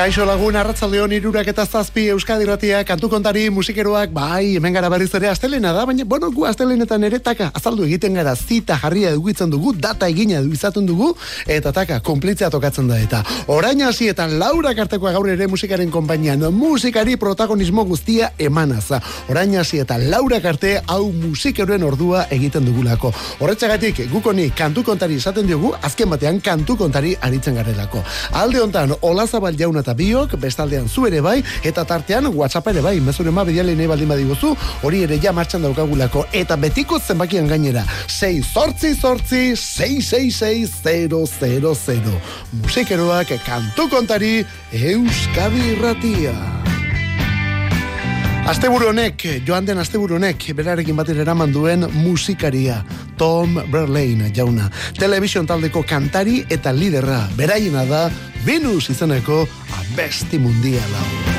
Kaixo lagun arratzaldeon irurak eta zazpi Euskadi ratia kantu kontari musikeroak bai hemen gara berriz ere astelena da baina bueno gu astelenetan ere taka azaldu egiten gara zita jarria dugitzen dugu data egina du izaten dugu eta taka konplitzea tokatzen da eta. Orain hasietan Laura Kartekoa gaur ere musikaren konpainian musikari protagonismo guztia emanaz orain hasietan Laura Karte hau musikeroen ordua egiten dugulako. Horretzagatik gukoni kantu kontari izaten dugu azken batean kantu kontari aritzen garelako. Alde hontan Olazabal jauna eta biok, bestaldean zu ere bai, eta tartean WhatsApp ere bai, mezure ma bediale nahi baldin badiguzu, hori ere ja martxan daukagulako, eta betiko zenbakian gainera, 6 sortzi sortzi, 666 Musikeroak kantu kontari, Euskadi Irratia. Asteburu honek, joan den asteburu honek, berarekin batera eraman duen musikaria, Tom Berlain jauna. Television taldeko kantari eta liderra, beraiena da, Venus izeneko abesti mundiala.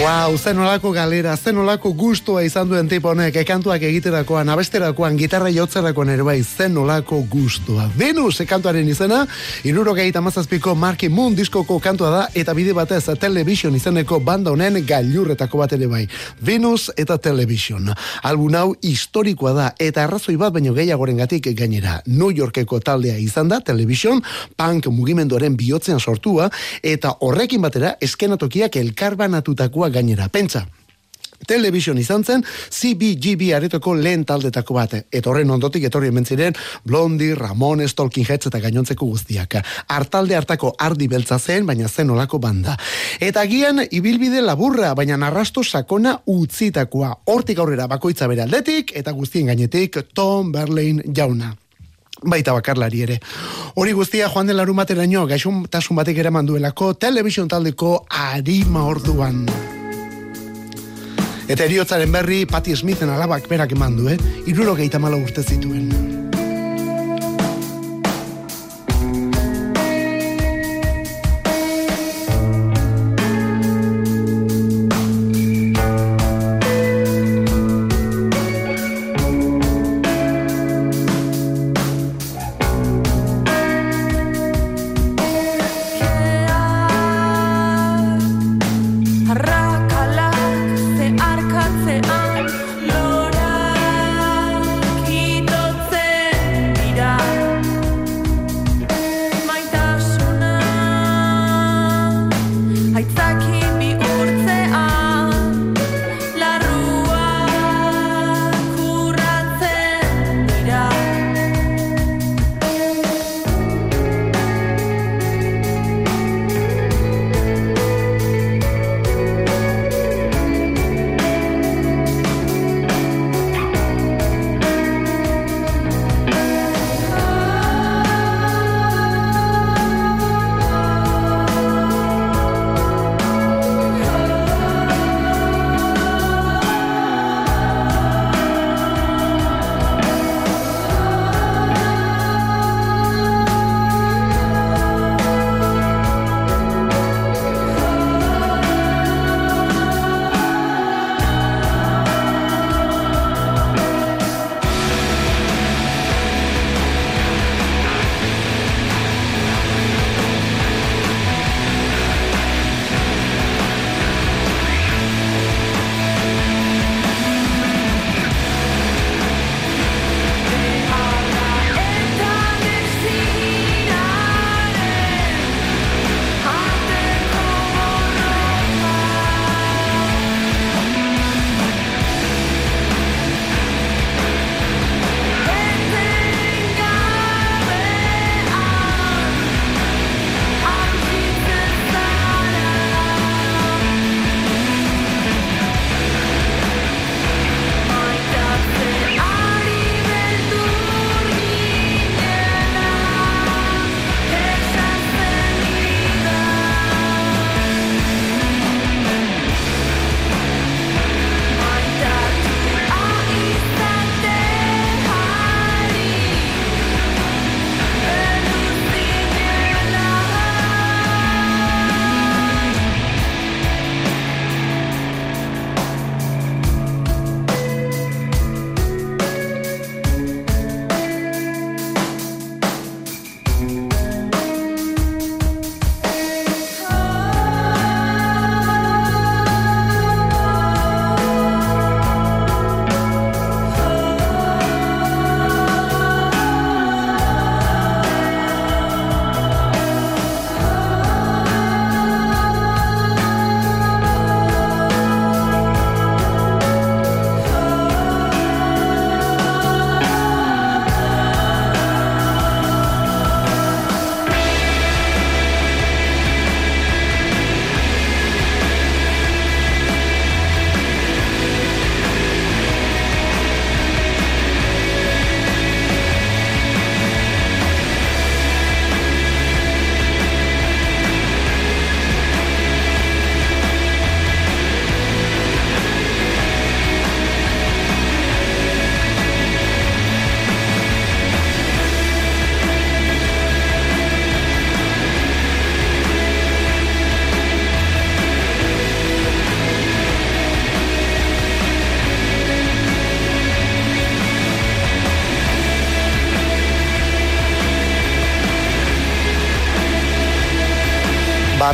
Wow, zen olako galera, zen olako gustua izan duen tipo honek, ekantuak egiterakoan, abesterakoan, gitarra jotzerakoan ere bai, zen olako gustua. Venus, ekantuaren izena, iruro gehi tamazazpiko Marki Moon diskoko kantua da, eta bide batez, television izeneko banda honen gailurretako bat ere bai. Venus eta television. Albun hau historikoa da, eta arrazoi bat baino gehiagoren gatik gainera. New Yorkeko taldea izan da, television, punk mugimenduaren bihotzean sortua, eta horrekin batera, eskenatokiak elkarbanatutakoa gainera. Pentsa, Television izan zen CBGB aretoko lehen taldetako bat. Eta horren ondotik etorri hemen ziren Blondi, Ramon, Stolkin Heads eta gainontzeko guztiak. Artalde hartako ardi beltza zen, baina zen olako banda. Eta gian ibilbide laburra, baina narrasto sakona utzitakoa. Hortik aurrera bakoitza bere aldetik eta guztien gainetik Tom Berlin jauna baita bakarlari ere. Hori guztia joan den larumateraino tasun batek ere manduelako television taldeko arima orduan. Eta eriotzaren berri Patti Smithen alabak berak eman du, eh? Iruro malo urte zituen.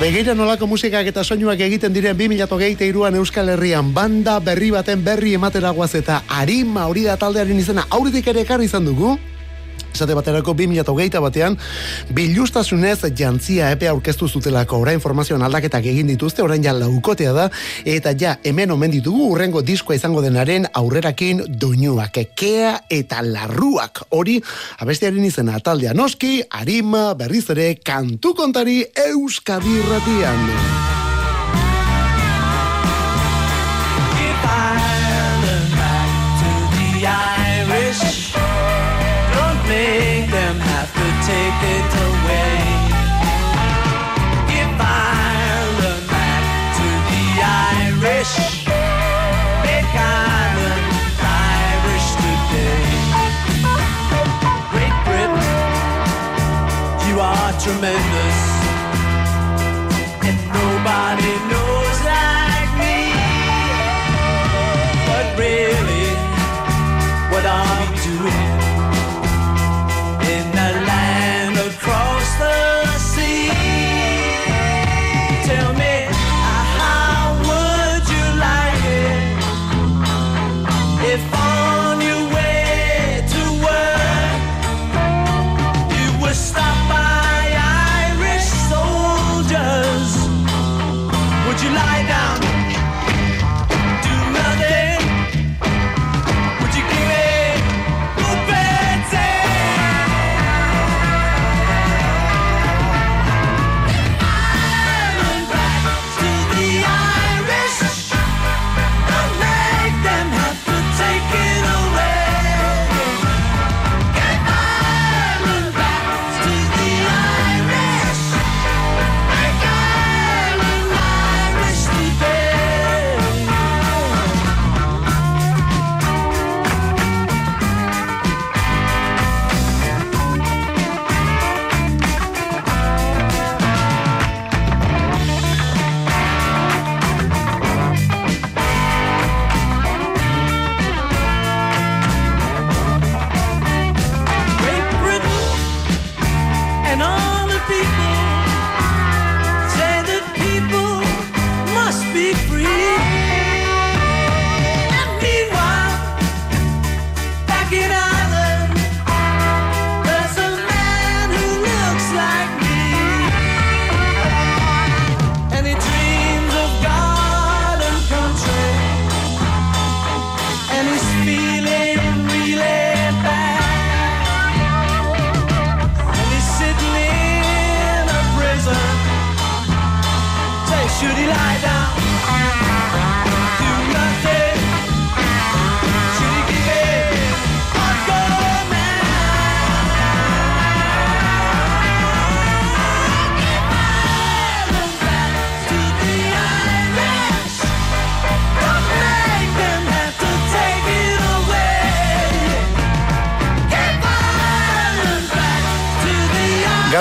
Begira nolako musikak eta soinuak egiten diren 2008an Euskal Herrian banda berri baten berri ematera guaz eta harima hori da taldearen izena auritik ere ekarri izan dugu Esate baterako 2008 batean, bilustasunez jantzia epe aurkeztu zutelako orain informazioan aldaketak egin dituzte, orain ja laukotea da, eta ja hemen omen ditugu urrengo diskoa izango denaren aurrerakin doinuak, ekea eta larruak, hori abestearen izena taldea noski, arima, berriz ere, kantu kontari Euskadi ratian.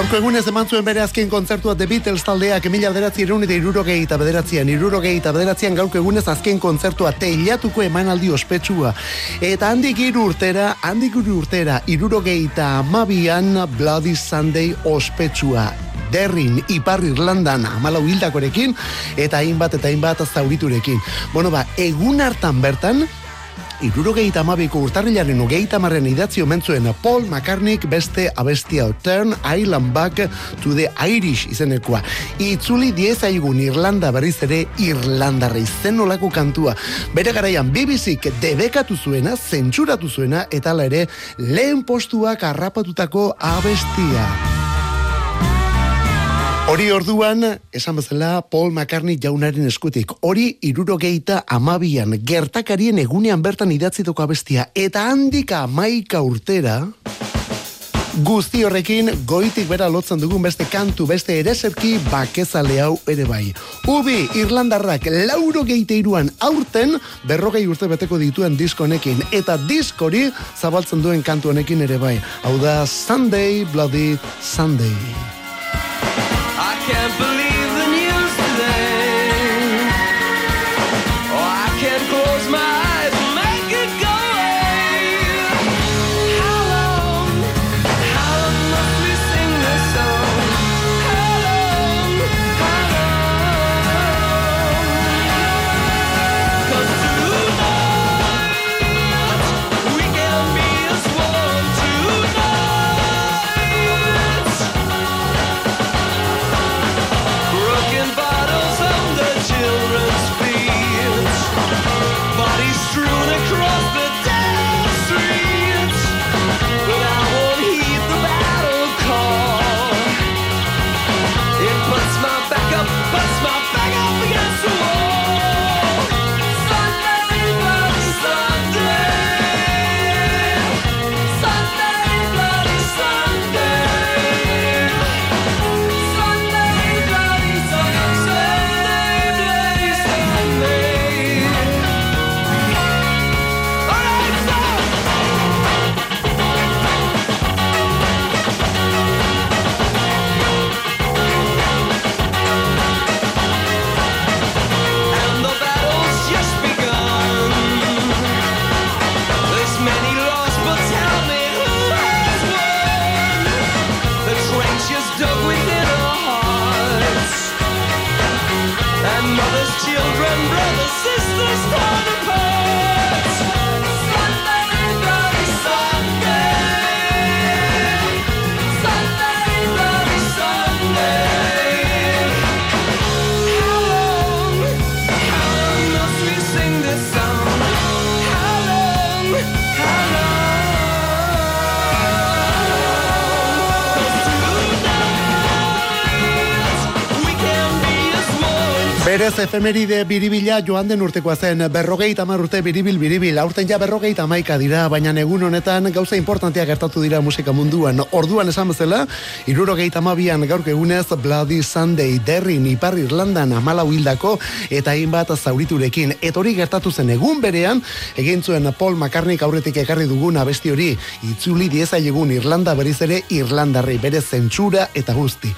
Gaurko egunez eman zuen bere azken kontzertua The Beatles taldeak emila bederatzi erun eta irurogei eta bederatzean, irurogei eta bederatzean gaurko egunez azken kontzertua teilatuko emanaldi ospetsua. Eta handik iru urtera, handik iru urtera, irurogei eta amabian Bloody Sunday ospetsua derrin ipar Irlandan amalau hildakorekin eta hainbat eta hainbat zauriturekin. Bueno ba, egun hartan bertan, irurogeita amabiko urtarrilaren ugeita marren idatzi omentzuen Paul McCartney beste abestia Turn Island Back to the Irish izenekoa. Itzuli diez aigun Irlanda berriz ere Irlandarra izen olako kantua. Bere garaian BBCk debekatu zuena, zentsuratu zuena, eta ere lehen postuak harrapatutako abestia. Hori orduan, esan bezala, Paul McCartney jaunaren eskutik. Hori irurogeita amabian, gertakarien egunean bertan idatzitoko abestia. Eta handika amaika urtera, guzti horrekin, goitik bera lotzen dugun beste kantu, beste ereserki, bakezale hau ere bai. Ubi, Irlandarrak, lauro geite aurten, berrogei urte beteko dituen diskonekin. Eta diskori zabaltzen duen kantu honekin ere bai. Hau da, Sunday, Bloody Sunday. Can't believe Berez efemeride biribila joan den urtekoa zen, berrogei tamar urte biribil biribil, aurten ja berrogei tamaika dira, baina egun honetan gauza importantea gertatu dira musika munduan. Orduan esan bezala, irurogei tamabian gaurk egunez Bloody Sunday derrin ipar Irlandan amala hildako eta hainbat zauriturekin. Eta hori gertatu zen egun berean, egin zuen Paul McCartney aurretik ekarri dugun abesti hori, itzuli dieza egun Irlanda beriz ere Irlandarri bere zentsura eta guzti.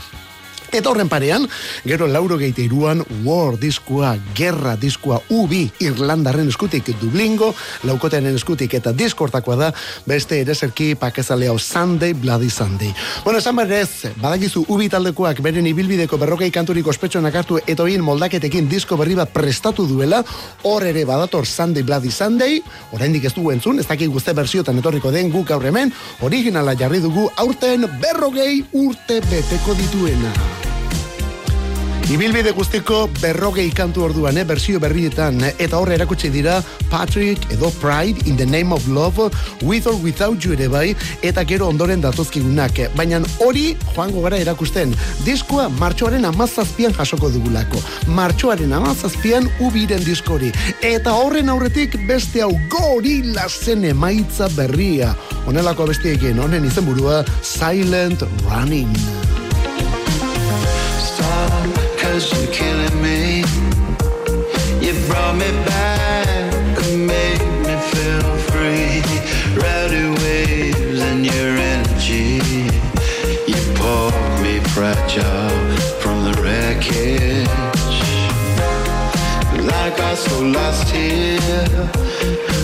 Eta horren parean, gero lauro geite iruan War diskua, Gerra diskua ubi Irlandarren eskutik Dublingo, laukotenen eskutik eta diskortakoa da beste ereserki pakezalea Sunday, Bloody Sunday. Bueno, esan berrez, badakizu ubi taldekoak beren ibilbideko berrokei kanturik ospetsuanak hartu eta hien moldaketekin disko berri bat prestatu duela, hor ere badator Sunday, Bloody Sunday, oraindik ez dugu entzun, ez dakik guzti bersiotan etorriko den guk gaur hemen, originala jarri dugu aurten berrogei urte beteko dituena. Ibilbide guztiko berrogei kantu orduan, eh, bersio berrietan, eh, eta horre erakutsi dira Patrick edo Pride in the name of love, with or without you ere bai, eta gero ondoren datozkigunak. Baina hori joango gara erakusten. Diskoa martxoaren amazazpian jasoko dugulako. Martxoaren amazazpian ubiren diskori. Eta horren aurretik beste hau gorila zen emaitza berria. Honelako bestiekin, honen izenburua Silent Running. You're killing me. You brought me back and made me feel free. Waves and your energy. You pulled me fragile from the wreckage. Like I so lost here.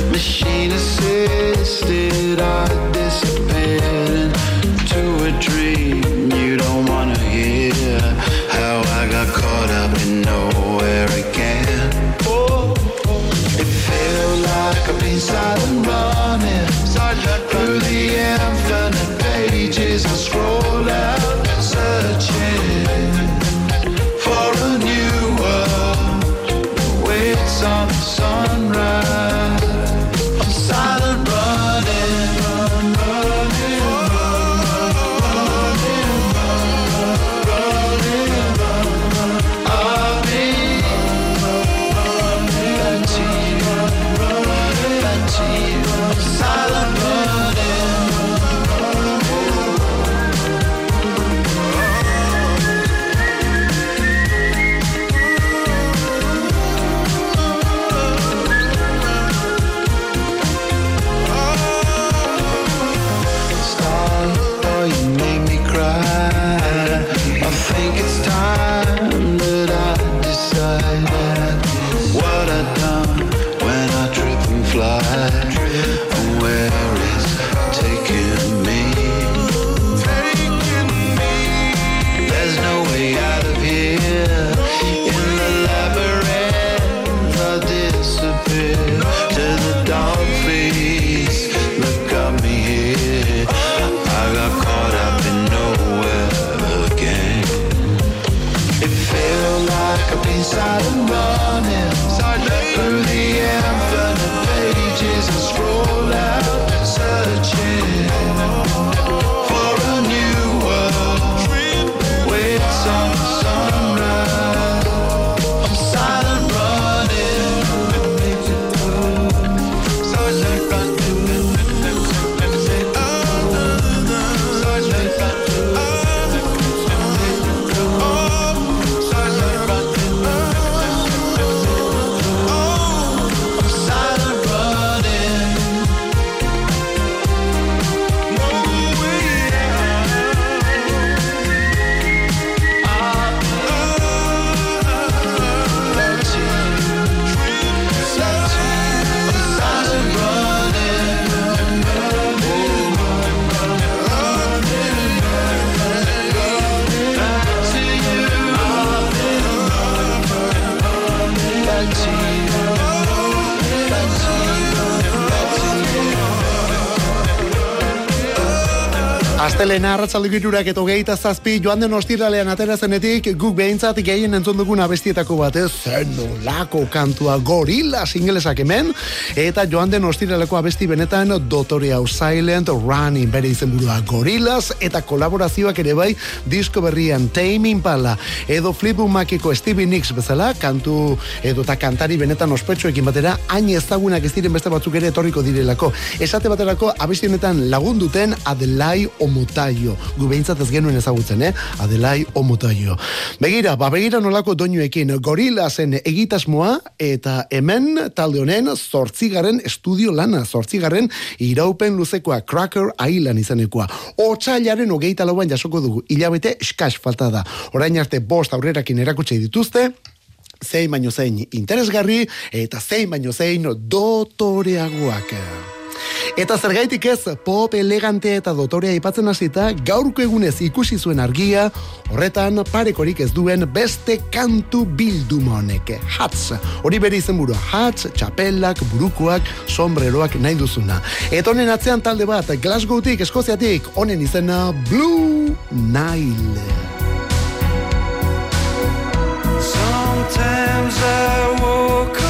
Machine assisted, I disappeared into a dream Astelena arratsalde girurak eta hogeita zazpi joan den ostiralean atera zenetik guk behintzat gehien entzun dugun abestietako batez zen lako kantua gorila ingelesak hemen eta joan den ostiraleko abesti benetan Dotore hau Silent Running bere izenburua. Gorillas eta kolaborazioak ere bai disko berrian Tame Impala edo Fleetwood Maceko Stevie Nicks bezala kantu edo ta kantari benetan ospetsuekin batera hain ezagunak ez diren beste batzuk ere etorriko direlako. Esate baterako abesti honetan lagunduten Adelai Omotaio. Gu behintzat ez genuen ezagutzen, eh? Adelai Omotaio. Begira, ba begira nolako doinuekin gorila zen egitasmoa eta hemen talde honen zortzigaren estudio lana, zortzigarren iraupen luzekoa, Cracker Island izanekoa. Otsailaren hogeita lauan jasoko dugu, hilabete eskas falta da. Orain arte bost aurrerakin erakutsi dituzte, zein baino zein interesgarri eta zein baino zein dotoreagoak. Eta zergaitik ez, pop elegante eta dotorea aipatzen hasita, gaurko egunez ikusi zuen argia, horretan parekorik ez duen beste kantu bildumonek. Hatz, hori bere izenburua, hatz, txapelak, burukoak, sombreroak nahi duzuna. Eta honen atzean talde bat, Glasgowtik, Eskoziatik, honen izena Blue Nile. Sometimes I walk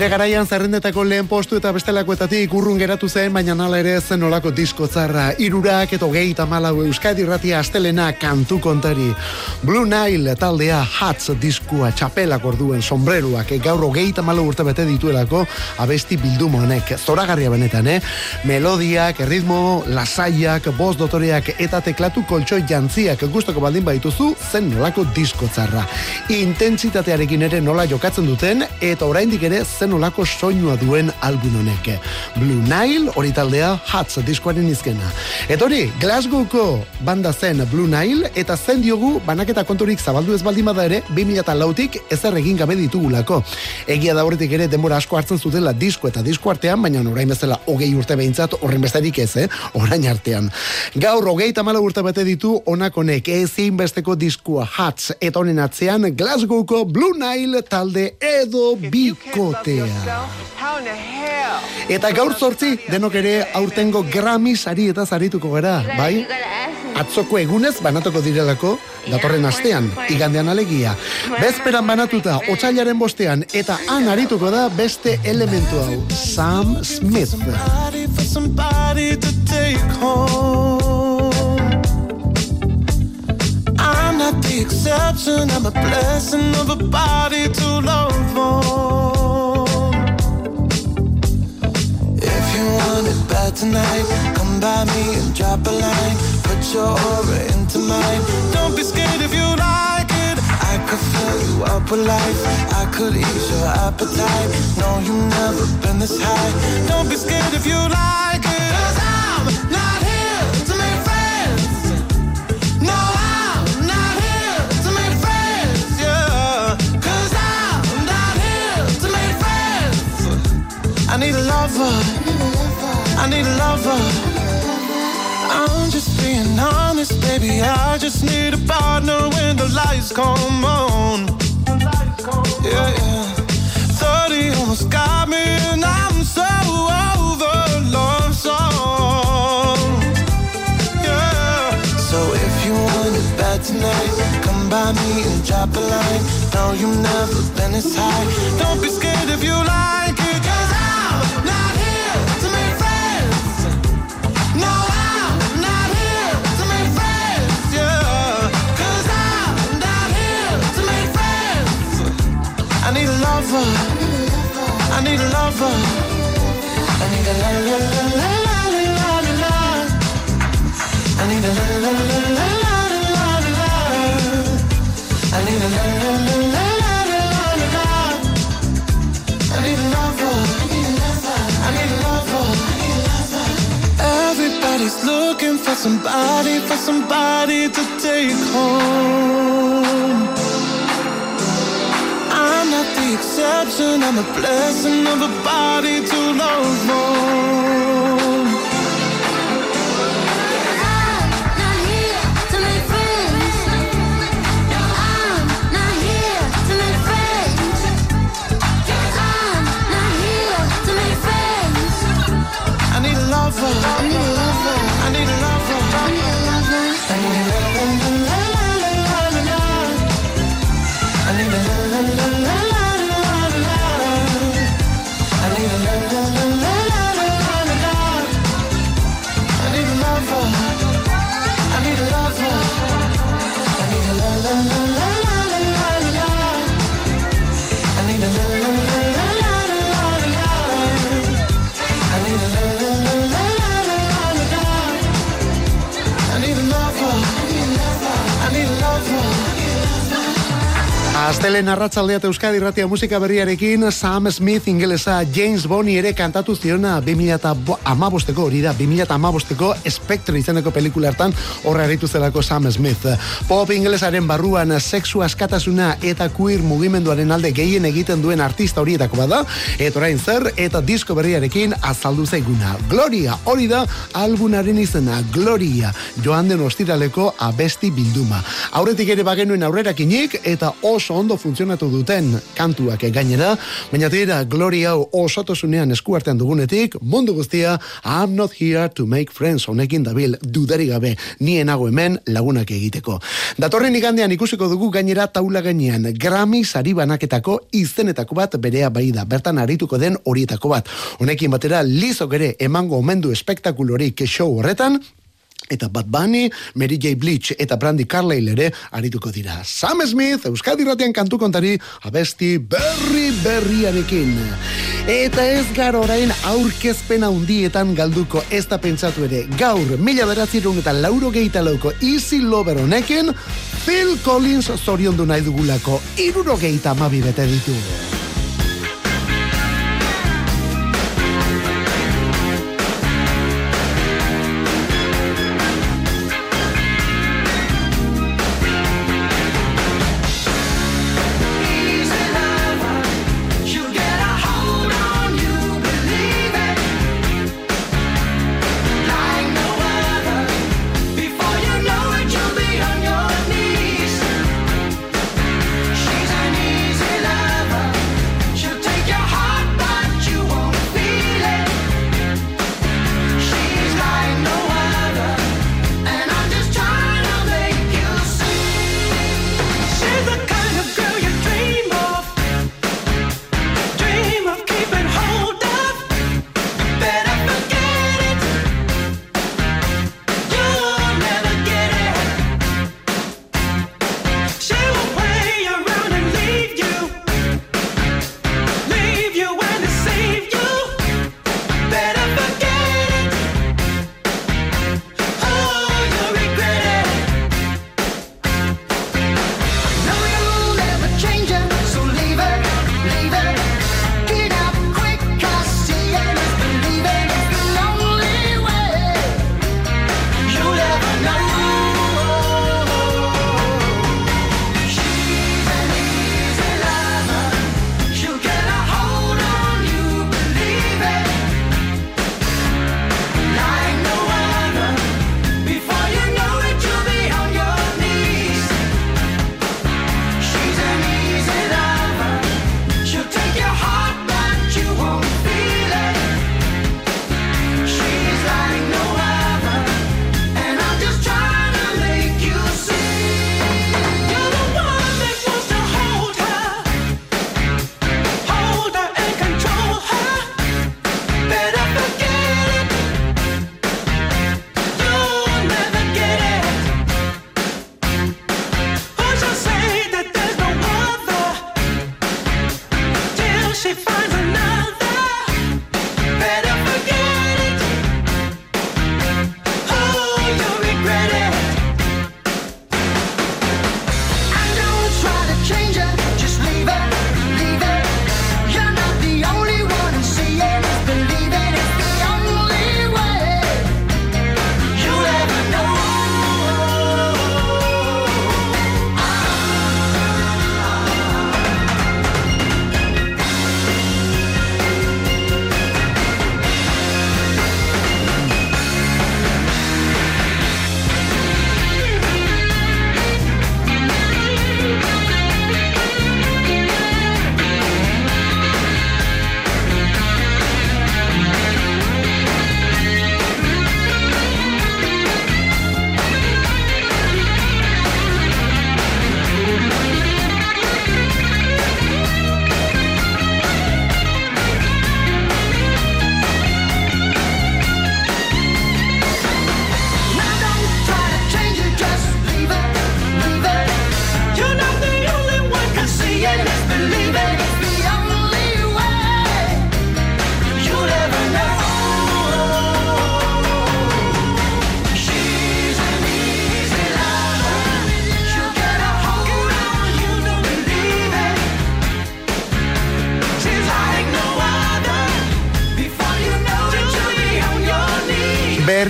Bere garaian zerrendetako lehen postu eta bestelakoetatik urrun geratu zen, baina nala ere zen olako disko zarra. Irurak eta hogei tamalau Euskadi Ratia astelena kantu kontari. Blue Nile taldea Hats diskua txapelak orduen sombreruak gaur hogei tamalau urte bete dituelako abesti bildumo honek. Zoragarria benetan, eh? Melodiak, erritmo, lasaiak, boz dotoreak eta teklatu koltsoi jantziak gustoko baldin baituzu zen nolako disko zarra. Intentsitatearekin ere nola jokatzen duten eta oraindik ere zen olako soinua duen album honek. Blue Nile hori taldea Hats diskoaren izkena. Eta hori, Glasgowko banda zen Blue Nile eta zen diogu banaketa konturik zabaldu ez baldin bada ere 2008tik ezer egin gabe ditugulako. Egia da horretik ere denbora asko hartzen zutela disko eta disko artean, baina orain bezala hogei urte behintzat horren besterik ez, eh? orain artean. Gaur hogei tamala urte bete ditu onakonek ezin besteko diskua Hats eta honen atzean Glasgowko Blue Nile talde edo bikotea. Eta gaur zortzi, denok ere aurtengo Grammy sari eta zarituko gara, bai? Atzoko egunez banatuko direlako, datorren astean, igandean alegia. Bezperan banatuta, otxailaren bostean, eta han arituko da beste elementu hau, Sam Smith. For. I'm not the exception, I'm a blessing of a body to love on. You want it bad tonight, come by me and drop a line. Put your aura into mine. Don't be scared if you like it. I could fill you up with life. I could ease your appetite. No, you've never been this high. Don't be scared if you like it. Cause I'm not here to make friends. No, I'm not here to make friends. Yeah. Cause I'm not here to make friends. I need a lover. I need a lover. I'm just being honest, baby. I just need a partner when the lights come on. Yeah, yeah. 30 almost got me, and I'm so over love songs. Yeah. So if you want it bad tonight, come by me and drop a line. No, you've never been this high. Don't be scared if you like it, lover. I need a lover. I need a la la la la la la la. I need a la la la la la la la la. I need a la la la la la la la la. I need a lover. I need a lover. Everybody's looking for somebody, for somebody to take home exception I'm the blessing of a body to love more. Astelen arratzaldea eta Euskadi Ratia musika berriarekin Sam Smith ingelesa James Boni ere kantatu ziona 2008ko hori da 2008ko Spectre izeneko pelikula hartan horre aritu zelako Sam Smith. Pop ingelesaren barruan sexu askatasuna eta queer mugimenduaren alde gehien egiten duen artista horietako bada eta orain zer eta disko berriarekin azaldu zaiguna. Gloria hori da albunaren izena Gloria joan den ostiraleko abesti bilduma. Aurretik ere bagenuen aurrerakinik eta oso ondo funtzionatu duten kantuak gainera, baina tira Gloria hau osotasunean eskuartean dugunetik, mundu guztia I'm not here to make friends honekin dabil dudari gabe, nien nago hemen lagunak egiteko. Datorren igandean ikusiko dugu gainera taula gainean Grammy sari banaketako izenetako bat berea bai da, bertan arituko den horietako bat. Honekin batera lizok ere emango omendu espektakulorik show horretan, eta Bad Bunny, Mary J. Blige eta Brandy Carlyle ere arituko dira. Sam Smith, Euskadi Ratian kantu kontari, abesti berri berriarekin. Eta ez gar orain aurkezpen handietan galduko ez da pentsatu ere. Gaur, mila beratzirun eta lauro gehieta lauko Easy Lover honekin, Phil Collins zoriondu nahi dugulako iruro gehieta amabi bete ditu.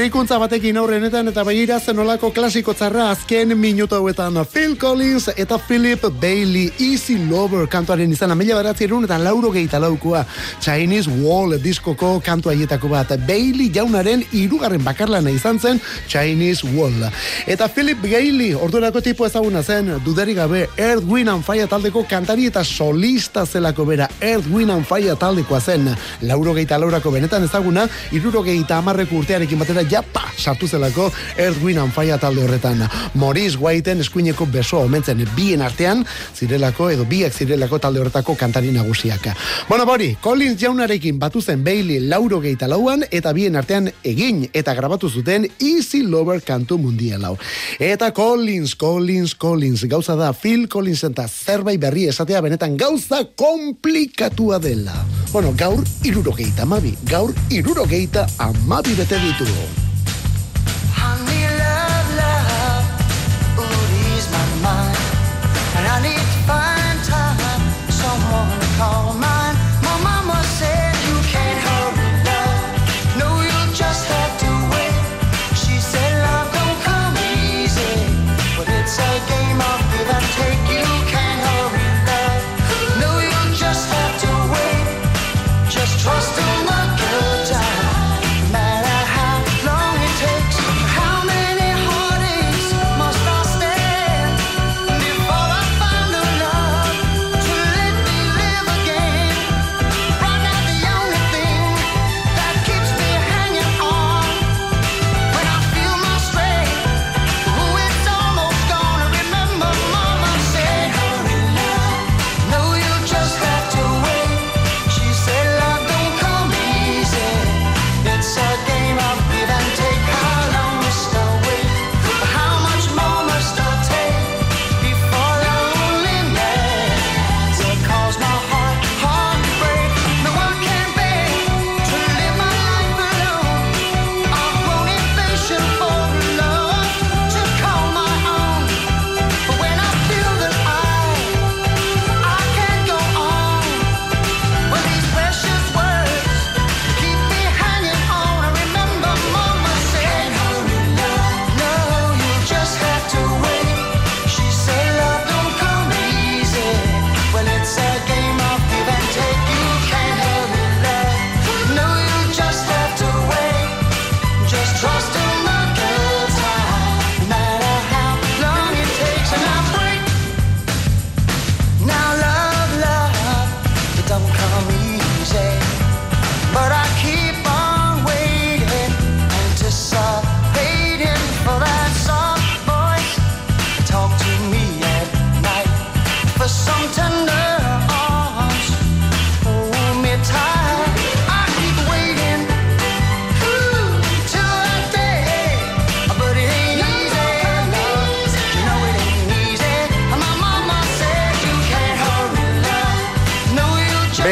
Berrikuntza batekin aurrenetan eta begira zenolako klasiko txarra azken minutu hauetan. Phil Collins eta Philip Bailey Easy Lover kantuaren izana mila baratzerun eta lauro gehi laukoa. Chinese Wall diskoko kantu haietako bat. Bailey jaunaren irugarren bakarlana izan zen Chinese Wall. Eta Philip Bailey ordurako tipo ezaguna zen dudarik gabe Earth, Wind and Fire taldeko kantari eta solista zelako bera Earth, Wind and Fire taldekoa zen. Lauro gehi laurako benetan ezaguna iruro gehi amarreko urtearekin batera japa sartu zelako Earth, Wind and Fire talde horretan Maurice Whiteen eskuineko besoa omentzen bien artean zirelako edo biak zirelako talde horretako kantari nagusiak. Bueno, bori, Collins jaunarekin batu zen Bailey lauro gehi lauan eta bien artean egin eta grabatu zuten Easy Lover kantu mundial hau. Eta Collins, Collins, Collins, gauza da Phil Collins eta zerbait berri esatea benetan gauza komplikatua dela. Bueno, gaur irurogeita amabi, gaur irurogeita amabi bete ditu. Honey, love,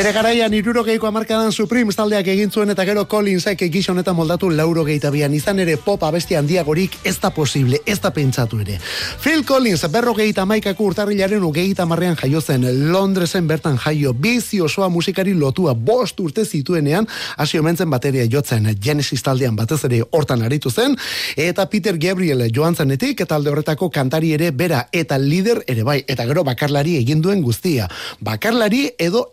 Bere garaian irurogeiko amarkadan Supreme taldeak egin zuen eta gero Collinsek egis honetan moldatu lauro bian. Izan ere pop abesti handiagorik ez da posible, ez da pentsatu ere. Phil Collins berrogeita maikako urtarrilaren ugeita marrean jaio zen. Londresen bertan jaio bizi osoa musikari lotua bost urte zituenean hasi omentzen bateria jotzen. Genesis taldean batez ere hortan aritu zen. Eta Peter Gabriel joan zenetik eta alde horretako kantari ere bera eta lider ere bai. Eta gero bakarlari egin duen guztia. Bakarlari edo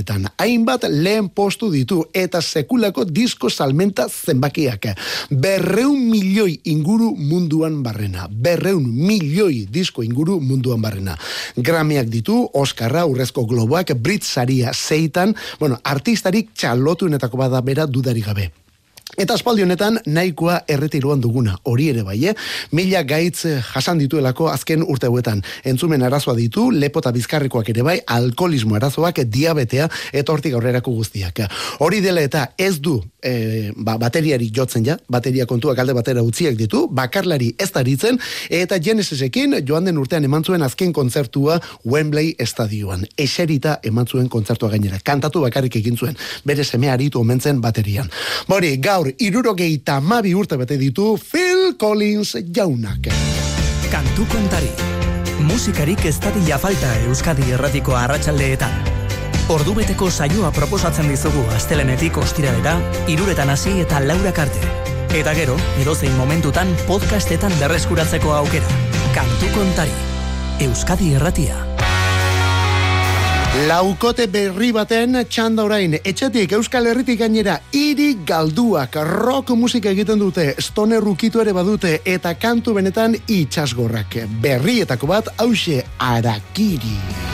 elkarlanetan hainbat lehen postu ditu eta sekulako disko salmenta zenbakiak. Berreun milioi inguru munduan barrena. Berreun milioi disko inguru munduan barrena. Grammyak ditu Oscarra urrezko globoak Brit saria zeitan bueno artistarik txalotuenetako bada bera dudarik gabe Eta aspaldi honetan nahikoa erretiroan duguna, hori ere bai, eh? Mila gaitz eh, jasan dituelako azken urte hauetan. Entzumen arazoa ditu, lepo eta bizkarrekoak ere bai, alkoholismo arazoak, diabetea, eta hortik aurrerako guztiak. Hori dela eta ez du e, ba, bateriari jotzen ja, bateria kontuak alde batera utziak ditu, bakarlari ez daritzen, eta Genesisekin joan den urtean eman zuen azken kontzertua Wembley estadioan. Eserita eman zuen kontzertua gainera. Kantatu bakarrik egin zuen, bere seme aritu omentzen baterian. Bori, gaur, irurogeita mabi urte bete ditu Phil Collins jaunak. Kantu kontari. Musikarik ez dadila falta Euskadi erratiko arratsaldeetan. Ordubeteko saioa proposatzen dizugu astelenetik ostiralera, iruretan hasi eta laurak arte. Eta gero, edozein momentutan podcastetan berreskuratzeko aukera. Kantu kontari. Euskadi Erratia. Laukote berri baten txanda orain, etxetik Euskal Herritik gainera hiri galduak rock musika egiten dute, stoner rukitu ere badute eta kantu benetan itxasgorrak. Berrietako bat hause arakiri.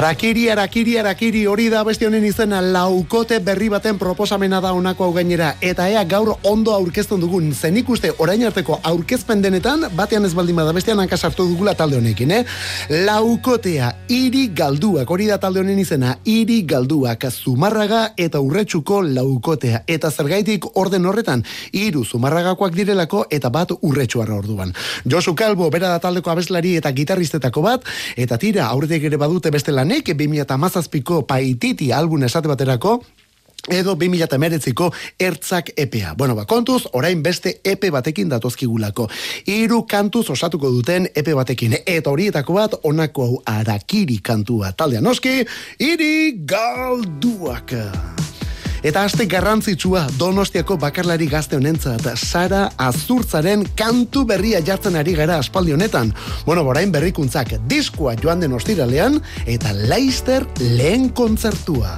Arakiri, arakiri, arakiri, hori da beste honen izena laukote berri baten proposamena da honako hau gainera. Eta ea gaur ondo aurkezten dugun, zen ikuste orain arteko aurkezpen denetan, batean ez baldin bada bestean hanka sartu dugula talde honekin, eh? Laukotea, iri galduak, hori da talde honen izena, iri galduak, zumarraga eta urretsuko laukotea. Eta zergaitik orden horretan, hiru zumarragakoak direlako eta bat urretsuarra orduan. Josu Kalbo, bera da taldeko abeslari eta gitarristetako bat, eta tira, aurretik ere badute beste lanek, 2008ko paititi album esate baterako, edo 2008ko ertzak epea. Bueno, ba, kontuz, orain beste epe batekin datozkigulako. Hiru kantuz osatuko duten epe batekin. Eta horietako bat, onako hau arakiri kantua. Taldea noski, iri galduak. Eta aste garrantzitsua Donostiako bakarlari gazte honentzat Sara Azurtzaren kantu berria jartzen ari gara aspaldi honetan. Bueno, borain berrikuntzak diskoa joan den ostiralean eta Leister lehen kontzertua.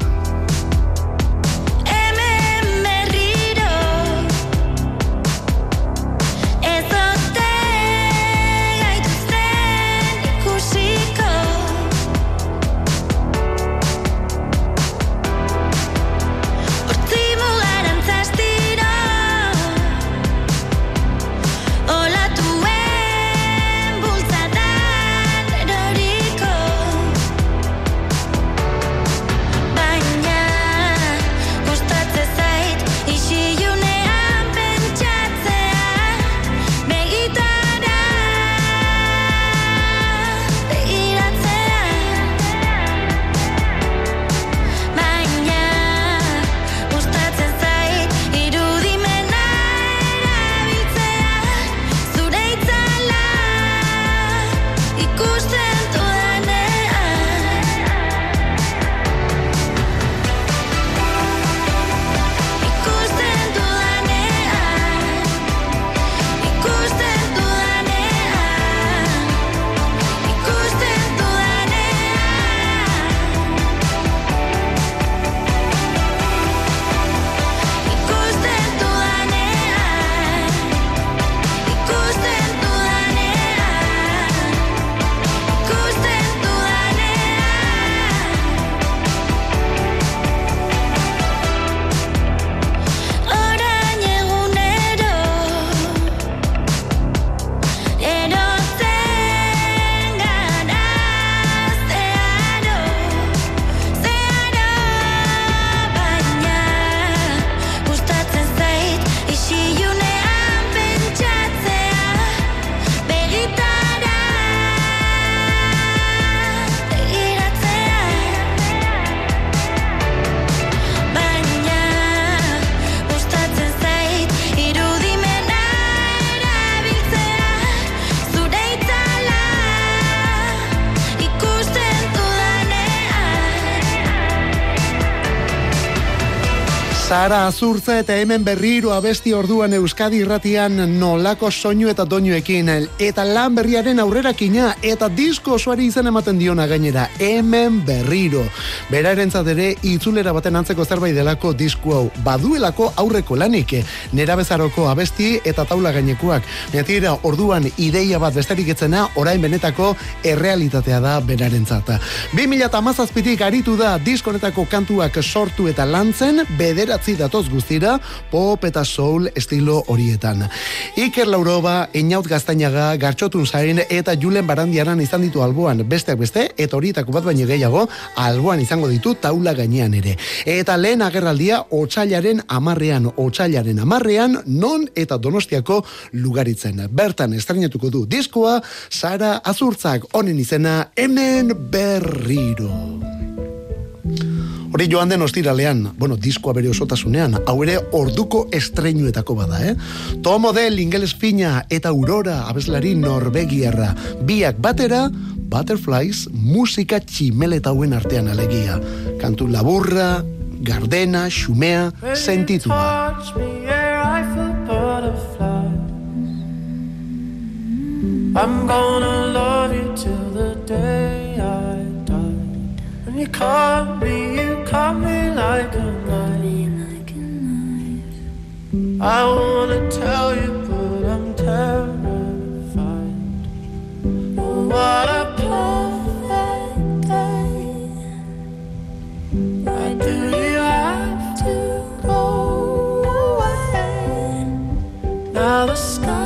Zara azurtza eta hemen berriro abesti orduan Euskadi irratian nolako soinu eta doinuekin eta lan berriaren aurrerakina eta disko osoari izen ematen diona gainera hemen berriro. Berarentzat ere itzulera baten antzeko zerbait delako disku hau baduelako aurreko lanik nera bezaroko abesti eta taula gainekuak. Netira orduan ideia bat besterik etzena orain benetako errealitatea da berarentzat. 2017tik aritu da diskonetako kantuak sortu eta lantzen bederatzi datoz guztira pop eta soul estilo horietan. Iker Lauroba, Einaut Gaztainaga, Gartxotun Zain eta Julen Barandiaran izan ditu alboan besteak beste eta horietako bat baino gehiago alboan izango ditu taula gainean ere. Eta lehen agerraldia otsailaren amarrean, otsailaren amarrean non eta donostiako lugaritzen. Bertan estrenatuko du diskoa Sara Azurtzak honen izena hemen berriro. Hori joan den ostiralean, bueno, diskoa bere osotasunean, hau ere orduko estreinuetako bada, eh? Tomo del ingeles fina eta aurora abeslari norbegiarra. Biak batera, Butterflies musika tximeletauen artean alegia. Kantu laburra, gardena, xumea, sentitua. I'm gonna love you till the day you call me, you call me like a knife. I wanna tell you, but I'm terrified. What a perfect day. Why do you have to go away? Now the skies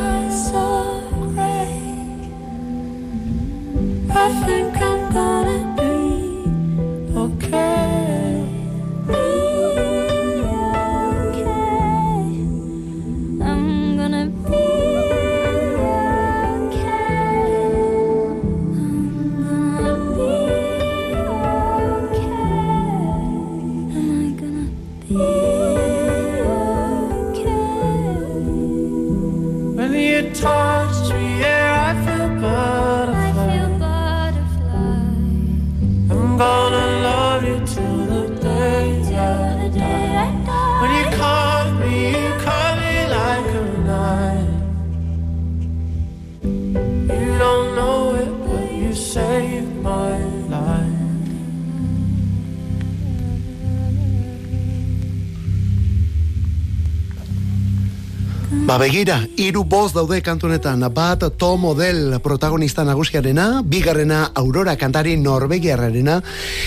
Ba begira, hiru boz daude kantunetan, bat to model protagonista nagusiarena, bigarrena Aurora kantari norbegiarrarena,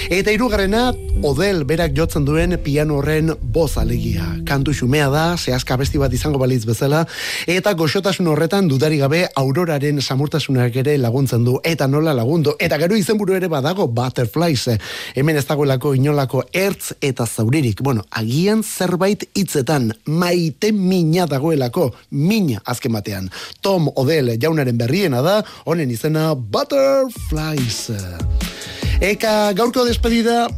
eta hirugarrena Odel berak jotzen duen piano horren boz alegia. Kantu xumea da, zehazka besti bat izango balitz bezala, eta goxotasun horretan dudari gabe Auroraren samurtasunak ere laguntzen du, eta nola lagundu, eta gero izenburu ere badago Butterflies, hemen ez dagoelako inolako ertz eta zauririk. Bueno, agian zerbait hitzetan maite mina dagoelako, mina azken batean. Tom Odell jaunaren berriena da, honen izena Butterflies. Eka gaurko despedida,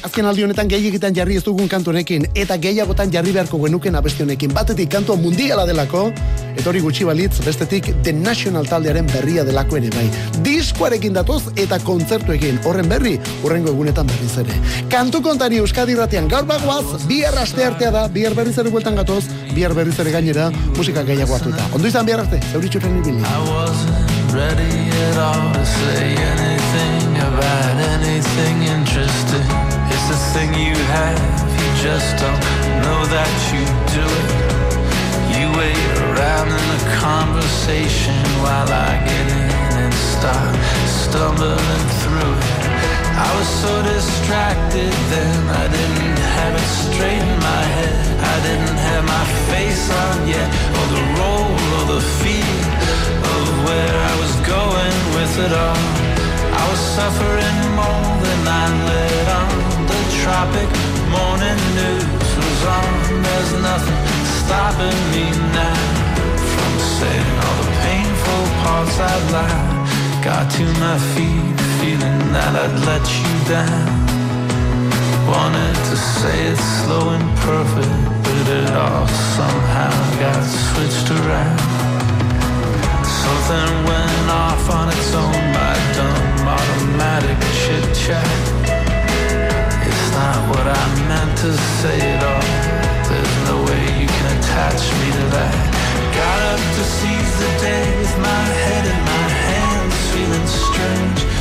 azken aldi honetan gehiegitan jarri ez dugun kantu honekin, eta gehiagotan jarri beharko genuken abesti honekin. Batetik kantua mundiala delako, eta hori gutxi balitz, bestetik The National taldearen berria delako ere bai. Diskoarekin datoz eta kontzertuekin, horren berri, horrengo egunetan berriz ere. Kantu kontari Euskadi Ratian gaur bagoaz, bihar aste artea da, bihar berriz ere bueltan gatoz, bihar berriz ere gainera, musika gehiago hartuta. Ondo izan bihar arte, zeuritxuren ibili. Ready at all to say anything about anything interesting. It's a thing you have, you just don't know that you do it. You wait around in the conversation while I get in and start stumbling through it. I was so distracted then, I didn't have it straight in my head. I didn't have my face on yet, or the role or the feel of where I was going with it all. I was suffering more than I let on. The tropic morning news was on. There's nothing stopping me now from saying all the painful parts I'd lied. Got to my feet, feeling that I'd let you down. Wanted to say it slow and perfect, but it all somehow got switched around. Something went off on its own, my dumb automatic chit chat. It's not what I meant to say at all. There's no way you can attach me to that. Got up to seize the day with my head in my hands, feeling strange.